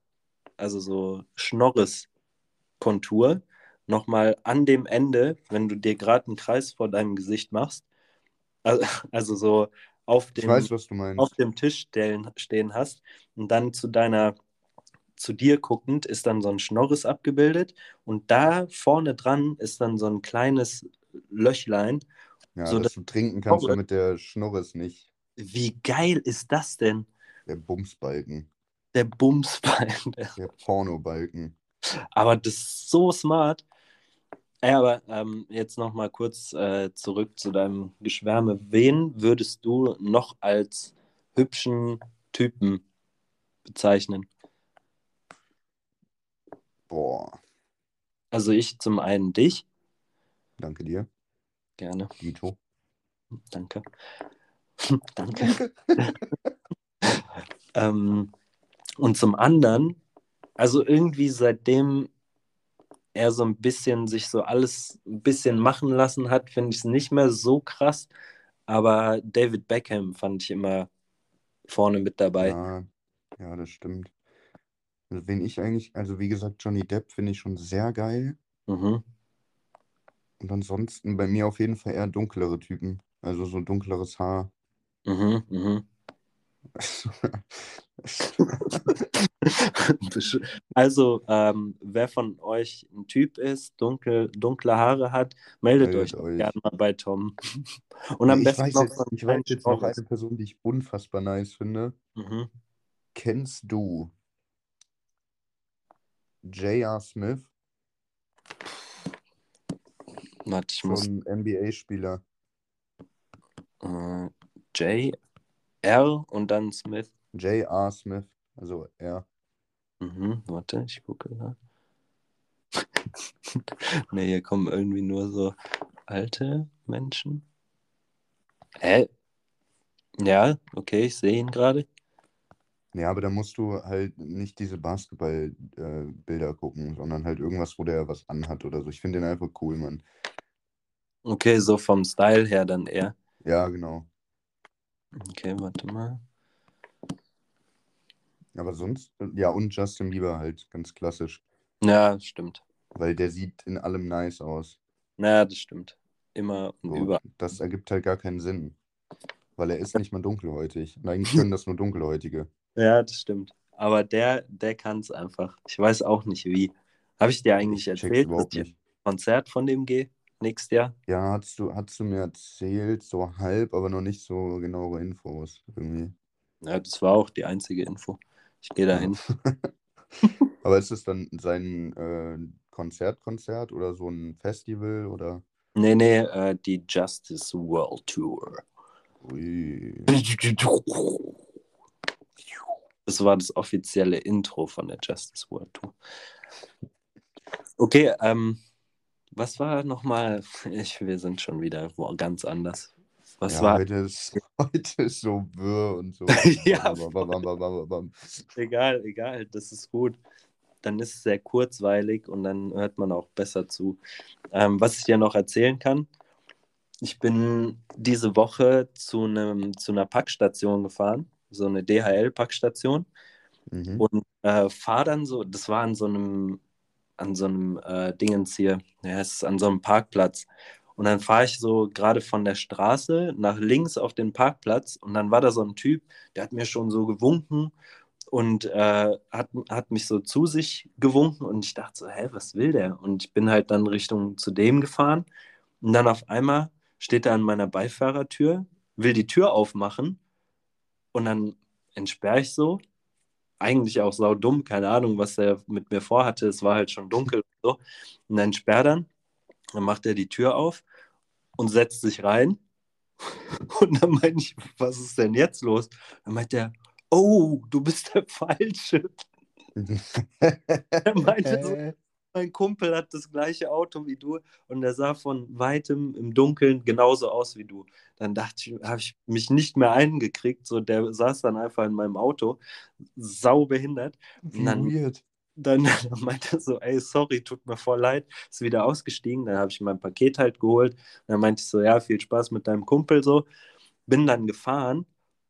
also so Schnorres-Kontur, nochmal an dem Ende, wenn du dir gerade einen Kreis vor deinem Gesicht machst, also, also so auf dem, weiß, was du meinst. auf dem Tisch stellen, stehen hast und dann zu deiner, zu dir guckend ist dann so ein Schnorres abgebildet und da vorne dran ist dann so ein kleines Löchlein. Ja, so, dass dass- du trinken kannst, damit der Schnorres nicht. Wie geil ist das denn? Der Bumsbalken. Der Bumsbein. Der Pornobalken. Aber das ist so smart. Ja, aber ähm, jetzt noch mal kurz äh, zurück zu deinem Geschwärme. Wen würdest du noch als hübschen Typen bezeichnen? Boah, Also ich zum einen dich. danke dir. Gerne, Dito. danke. danke. Ähm, und zum anderen, also irgendwie seitdem er so ein bisschen sich so alles ein bisschen machen lassen hat, finde ich es nicht mehr so krass. Aber David Beckham fand ich immer vorne mit dabei. Ja, ja, das stimmt. Also, wen ich eigentlich, also wie gesagt, Johnny Depp finde ich schon sehr geil. Mhm. Und ansonsten bei mir auf jeden Fall eher dunklere Typen. Also so dunkleres Haar. Mhm, mhm. Also, ähm, wer von euch ein Typ ist, dunkel, dunkle Haare hat, meldet Meldet euch, euch. gerne mal bei Tom. Und am ich besten weiß noch jetzt, ich weiß jetzt noch eine Person, die ich unfassbar nice finde. Mhm. Kennst du J.R. Smith? Warte, ich So muss. ein NBA-Spieler. Äh, J, R und dann Smith. J.R. Smith. Also er. Mhm, warte, ich gucke gerade. ne, hier kommen irgendwie nur so alte Menschen. Hä? Ja, okay, ich sehe ihn gerade. Ja, aber da musst du halt nicht diese Basketball-Bilder gucken, sondern halt irgendwas, wo der was anhat oder so. Ich finde den einfach cool, Mann. Okay, so vom Style her dann eher. Ja, genau. Okay, warte mal. Aber sonst, ja, und Justin Bieber halt, ganz klassisch. Ja, stimmt. Weil der sieht in allem nice aus. Naja, das stimmt. Immer und So, überall. das ergibt halt gar keinen Sinn. Weil er ist nicht mal dunkelhäutig. Und eigentlich können das nur Dunkelhäutige. Ja, das stimmt. Aber der, der kann es einfach. Ich weiß auch nicht wie. Habe ich dir eigentlich Ich erzählt, dass ich ein Konzert von dem gehe? Nächstes Jahr? Ja, hast du, hast du mir erzählt, so halb, aber noch nicht so genauere Infos irgendwie. Ja, das war auch die einzige Info. Ich gehe da hin. Aber ist es dann sein äh, Konzert-Konzert oder so ein Festival oder? Nee, nee, äh, die Justice World Tour. Ui. Das war das offizielle Intro von der Justice World Tour. Okay, ähm, was war nochmal? Wir sind schon wieder wo, ganz anders. Was Ja, war? heute ist, heute ist so wirr und so. Ja, bam, bam, bam. Egal, egal, das ist gut. Dann ist es sehr kurzweilig und dann hört man auch besser zu. Ähm, was ich dir noch erzählen kann, ich bin diese Woche zu, einem, zu einer Packstation gefahren, so eine DHL-Packstation Mhm. und äh, fahre dann so, das war an so einem, an so einem äh, Dingens hier, ja, es ist an so einem Parkplatz. Und dann fahre ich so gerade von der Straße nach links auf den Parkplatz und dann war da so ein Typ, der hat mir schon so gewunken und äh, hat, hat mich so zu sich gewunken und ich dachte so, hä, was will der? Und ich bin halt dann Richtung zu dem gefahren und dann auf einmal steht er an meiner Beifahrertür, will die Tür aufmachen und dann entsperre ich so. Eigentlich auch sau dumm, keine Ahnung, was er mit mir vorhatte. Es war halt schon dunkel und so. Und dann sperrt er, dann macht er die Tür auf und setzt sich rein. Und dann meinte ich, was ist denn jetzt los? Dann meint er, oh, du bist der Falsche. Er meinte so? Mein Kumpel hat das gleiche Auto wie du und er sah von weitem im Dunkeln genauso aus wie du. Dann dachte ich, habe ich mich nicht mehr eingekriegt. So, der saß dann einfach in meinem Auto, sau behindert. Wie dann- weird. Dann, dann meinte er so, ey, sorry, tut mir voll leid, ist wieder ausgestiegen. Dann habe ich mein Paket halt geholt. dann meinte ich so, ja, viel Spaß mit deinem Kumpel so. Bin dann gefahren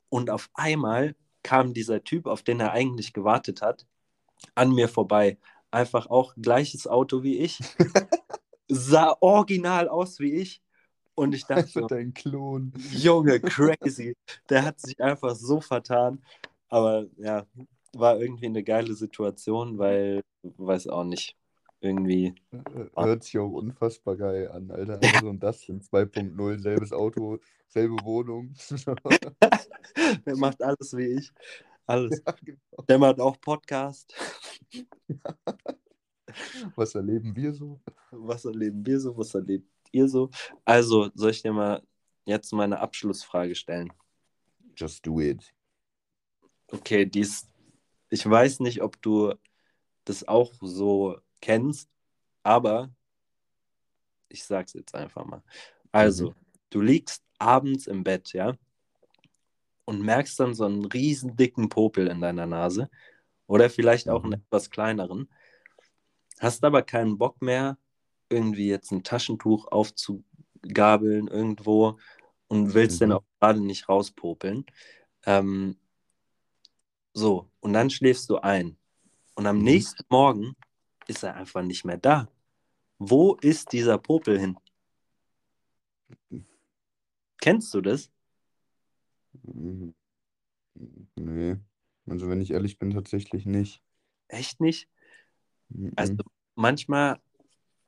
und auf einmal kam dieser Typ, auf den er eigentlich gewartet hat, an mir vorbei. Einfach auch gleiches Auto wie ich. Sah original aus wie ich. Und ich dachte Einfach so, dein Klon. Junge, crazy. Der hat sich einfach so vertan. Aber ja, war irgendwie eine geile Situation, weil, weiß auch nicht, irgendwie. Äh, Hört sich auch unfassbar geil an, Alter. Also und das in 2.0, selbes Auto, selbe Wohnung. Der macht alles wie ich. Alles. Ja, genau. Der macht auch Podcast. Was erleben wir so? Was erleben wir so? Was erlebt ihr so? Also, soll ich dir mal jetzt meine Abschlussfrage stellen? Just do it. Okay, dies, ich weiß nicht, ob du das auch so kennst, aber ich sag's jetzt einfach mal. Also, Mhm. du liegst abends im Bett, ja, und merkst dann so einen riesen dicken Popel in deiner Nase oder vielleicht auch einen Mhm. etwas kleineren, hast aber keinen Bock mehr, irgendwie jetzt ein Taschentuch aufzugabeln irgendwo und willst den Mhm. auch gerade nicht rauspopeln. Ähm, so, und dann schläfst du ein. Und am Mhm. nächsten Morgen ist er einfach nicht mehr da. Wo ist dieser Popel hin? Kennst du das? Mhm. Nee. Also wenn ich ehrlich bin, tatsächlich nicht. Echt nicht? Mhm. Also manchmal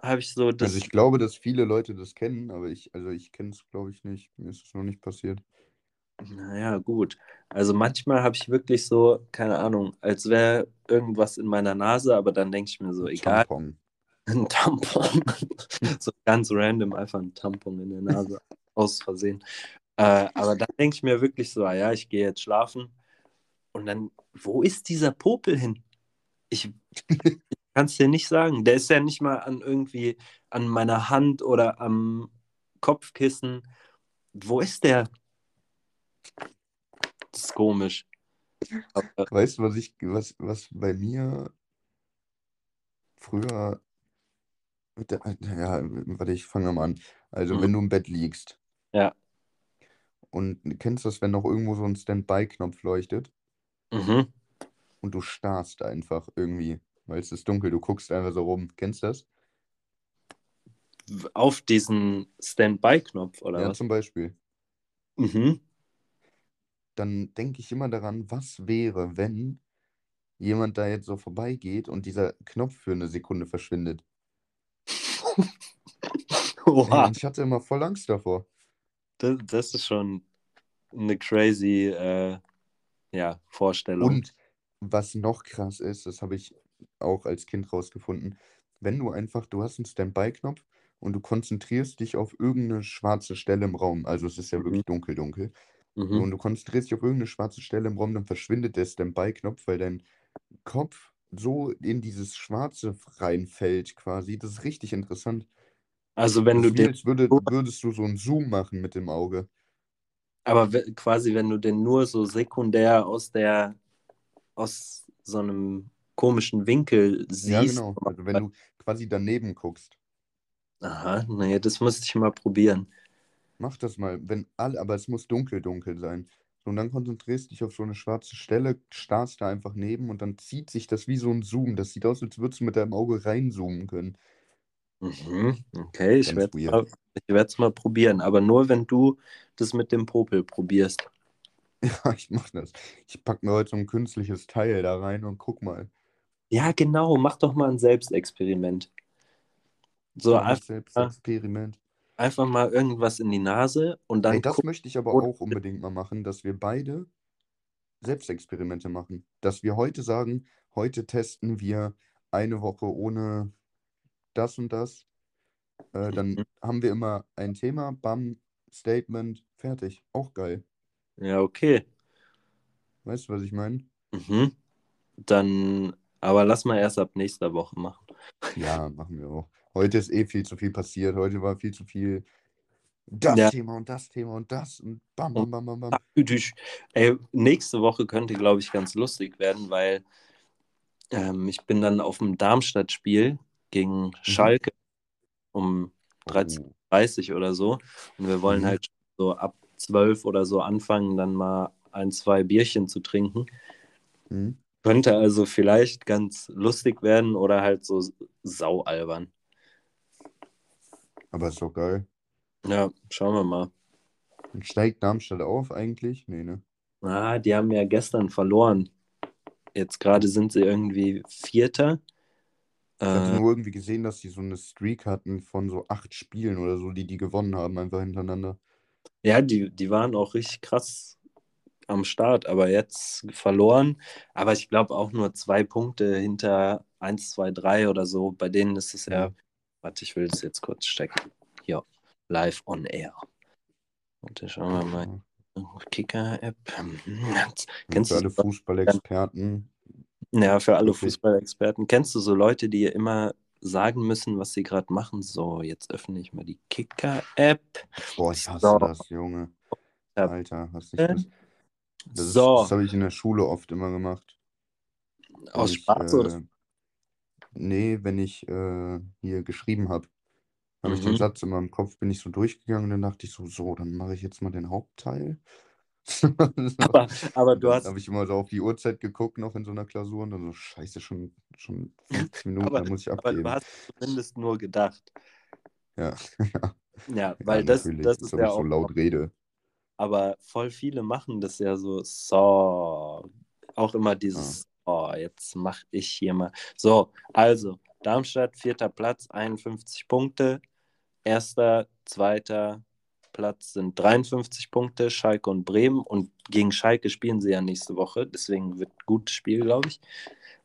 habe ich so das. Also ich glaube, dass viele Leute das kennen, aber ich, also ich kenne es, glaube ich, nicht. Mir ist es noch nicht passiert. Naja, gut. Also manchmal habe ich wirklich so, keine Ahnung, als wäre irgendwas in meiner Nase, aber dann denke ich mir so, egal, Tampon. ein Tampon. so ganz random, einfach ein Tampon in der Nase, aus Versehen. Äh, aber dann denke ich mir wirklich so, ah ja, ich gehe jetzt schlafen. Und dann, wo ist dieser Popel hin? Ich, kann es dir nicht sagen. Der ist ja nicht mal an irgendwie an meiner Hand oder am Kopfkissen. Wo ist der? Das ist komisch. Aber, Weißt du, was ich, was, was bei mir früher, ja, warte, ich fange mal an. Also, Mhm. wenn du im Bett liegst Ja. Und kennst du das, wenn noch irgendwo so ein Standby-Knopf leuchtet mhm. und du starrst einfach irgendwie, weil es ist dunkel, du guckst einfach so rum. Kennst du das? Auf diesen Standby-Knopf oder Ja, was? zum Beispiel. Mhm. Dann denke ich immer daran, was wäre, wenn jemand da jetzt so vorbeigeht und dieser Knopf für eine Sekunde verschwindet. Oha, ich hatte immer voll Angst davor. Das, das ist schon eine crazy äh, ja, Vorstellung. Und was noch krass ist, das habe ich auch als Kind rausgefunden, wenn du einfach, du hast einen Standby-Knopf und du konzentrierst dich auf irgendeine schwarze Stelle im Raum, also es ist ja Mhm. wirklich dunkel, dunkel, Mhm. und du konzentrierst dich auf irgendeine schwarze Stelle im Raum, dann verschwindet der Standby-Knopf, weil dein Kopf so in dieses Schwarze reinfällt quasi. Das ist richtig interessant. Also wenn du wie, den, würde, würdest du so einen Zoom machen mit dem Auge. aber quasi wenn du den nur so sekundär aus der, aus so einem komischen Winkel siehst. Ja, genau. Also wenn du quasi daneben guckst. Aha, nee, das müsste ich mal probieren. Mach das mal, wenn alle, aber es muss dunkel, dunkel sein. Und dann konzentrierst dich auf so eine schwarze Stelle, starrst da einfach neben und dann zieht sich das wie so ein Zoom. Das sieht aus, als würdest du mit deinem Auge reinzoomen können. Mhm, okay, ich werde weird. mal, ich es mal probieren, aber nur wenn du das mit dem Popel probierst. Ja, ich mach das. Ich pack mir heute so ein künstliches Teil da rein und guck mal. Ja, genau, mach doch mal ein Selbstexperiment. So Mach einfach, selbst Experiment. einfach mal irgendwas in die Nase und dann Ey, das möchte ich aber auch unbedingt mal machen, dass wir beide Selbstexperimente machen. Dass wir heute sagen, heute testen wir eine Woche ohne das und das. Äh, dann Mhm. haben wir immer ein Thema, bam, Statement, fertig. Auch geil. Ja, okay. Weißt du, was ich meine? Mhm. Dann, aber lass mal erst ab nächster Woche machen. Ja, machen wir auch. Heute ist eh viel zu viel passiert. Heute war viel zu viel das Ja. Thema und das Thema und das und bam, bam, bam, bam, bam. Ey, nächste Woche könnte, glaube ich, ganz lustig werden, weil ähm, ich bin dann auf dem Darmstadt-Spiel gegen Schalke um 13.30 Oh. oder so. Und wir wollen Mhm. halt so ab 12 oder so anfangen, dann mal ein, zwei Bierchen zu trinken. Hm? Könnte also vielleicht ganz lustig werden oder halt so saualbern. Aber ist doch geil. Ja, schauen wir mal. Und steigt Darmstadt auf eigentlich? Nee, ne? Ah, die haben ja gestern verloren. Jetzt gerade sind sie irgendwie Vierter. Ich hatte Äh, nur irgendwie gesehen, dass die so eine Streak hatten von so acht Spielen oder so, die die gewonnen haben, einfach hintereinander. ja, die, die waren auch richtig krass am Start, aber jetzt verloren. Aber ich glaube auch nur zwei Punkte hinter 1, 2, 3 oder so. Bei denen ist es ja. Mhm. Warte, ich will das jetzt kurz stecken. Hier, live on air. Und dann schauen wir mal. Kicker-App. Und Kennst du alle Fußballexperten. Ja, für alle. Fußballexperten. Kennst du so Leute, die immer sagen müssen, was sie gerade machen? So, jetzt öffne ich mal die Kicker-App. Boah, ich hasse So. das, Junge. Alter, hast nicht das. Das, So, das habe ich in der Schule oft immer gemacht. Aus ich, Spaß oder? äh, Nee, wenn ich äh, hier geschrieben habe, habe ich den Mhm. Satz immer im Kopf, bin ich so durchgegangen und dann dachte ich so, so, dann mache ich jetzt mal den Hauptteil. Aber, aber du hast, habe ich immer so auf die Uhrzeit geguckt, noch in so einer Klausur und dann so, scheiße, schon, schon 15 Minuten, Aber- dann muss ich aber abgeben. du hast zumindest nur gedacht. Ja, Ja, weil das, natürlich, das als ist ja ich so auch. laut rede. Aber voll viele machen das ja so, so. Auch immer dieses, oh, jetzt mache ich hier mal. So, also, Darmstadt, vierter Platz, 51 Punkte. Erster, zweiter Platz sind 53 Punkte, Schalke und Bremen. Und gegen Schalke spielen sie ja nächste Woche. Deswegen wird ein gutes Spiel, glaube ich.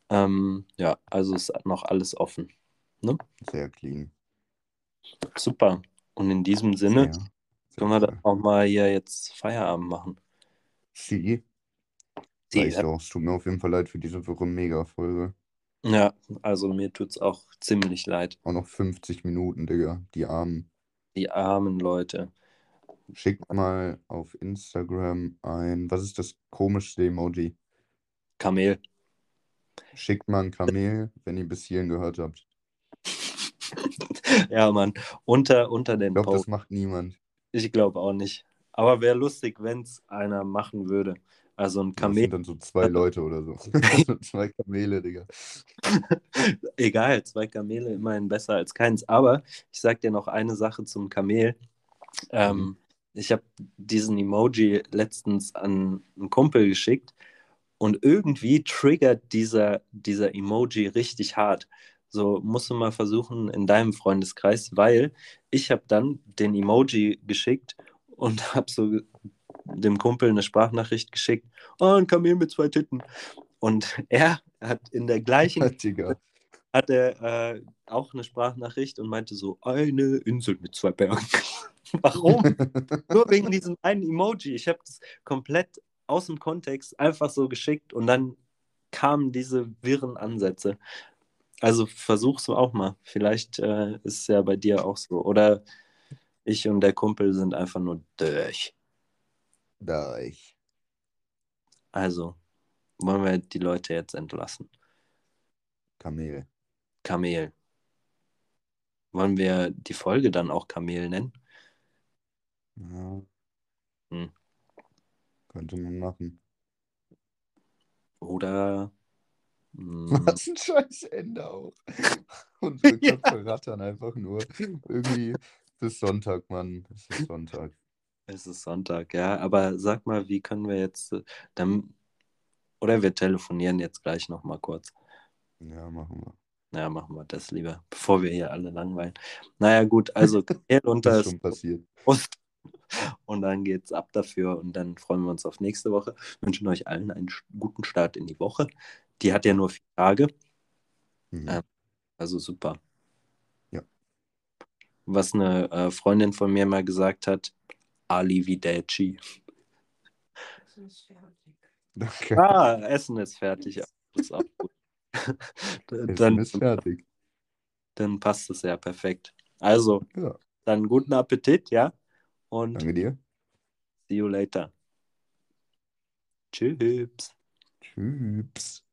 Ähm, ja, also ist noch alles offen. Sehr clean. Super. Und in diesem Sinne sehr können wir dann auch mal hier jetzt Feierabend machen. Sie, Sie, reicht auch. Es tut mir auf jeden Fall leid für diese wirre Mega-Folge. Ja, also mir tut es auch ziemlich leid. Auch noch 50 Minuten, Digga. Die Armen. Die armen Leute. Schickt mal auf Instagram ein. Was ist das komischste Emoji? Kamel. Schickt mal ein Kamel, wenn ihr bis hierhin gehört habt. ja, Mann. Unter, unter den Ich glaube, das macht niemand. Ich glaube auch nicht. Aber wäre lustig, wenn es einer machen würde. Also ein Das Kamel. sind dann so zwei Leute oder so. so zwei Kamele, Digga. Egal, zwei Kamele immerhin besser als keins. Aber ich sag dir noch eine Sache zum Kamel. Ähm, Mhm. Ich habe diesen Emoji letztens an einen Kumpel geschickt und irgendwie triggert dieser, dieser Emoji richtig hart. So musst du mal versuchen in deinem Freundeskreis, weil ich habe dann den Emoji geschickt und habe so dem Kumpel eine Sprachnachricht geschickt. Oh, ein Kamel mit zwei Titten. Und er hat in der gleichen. Hat er äh, auch eine Sprachnachricht und meinte so, eine Insel mit zwei Bergen. Warum? Nur wegen diesem einen Emoji. Ich habe das komplett aus dem Kontext einfach so geschickt und dann kamen diese wirren Ansätze. Also versuch's auch mal. Vielleicht äh, ist es ja bei dir auch so. Oder ich und der Kumpel sind einfach nur durch. Durch. Also, wollen wir die Leute jetzt entlassen? Kamel. Kamel. Wollen wir die Folge dann auch Kamel nennen? Ja. Hm. Könnte man machen. Oder. hm, Was ein scheiß Ende auch. Unsere Köpfe rattern einfach nur. Irgendwie, es ist Sonntag, Mann. Es ist Sonntag. Es ist Sonntag, ja. Aber sag mal, wie können wir jetzt äh, dann. Oder wir telefonieren jetzt gleich nochmal kurz. Ja, machen wir. Naja, machen wir das lieber, bevor wir hier alle langweilen. Naja, gut, also Kamel unter Das ist schon passiert. Prost. Und dann geht's ab dafür und dann freuen wir uns auf nächste Woche. Wünschen euch allen einen guten Start in die Woche. Die hat ja nur vier Tage, Mhm. Ja. also super. Ja. Was eine äh, Freundin von mir mal gesagt hat, Arrivederci. Danke. Ah, Essen ist fertig. Das ist auch gut. Dann, ist fertig. dann passt es ja perfekt. Also, Ja. dann guten Appetit, ja? Und Danke dir. see you later. Tschüss. Tschüss.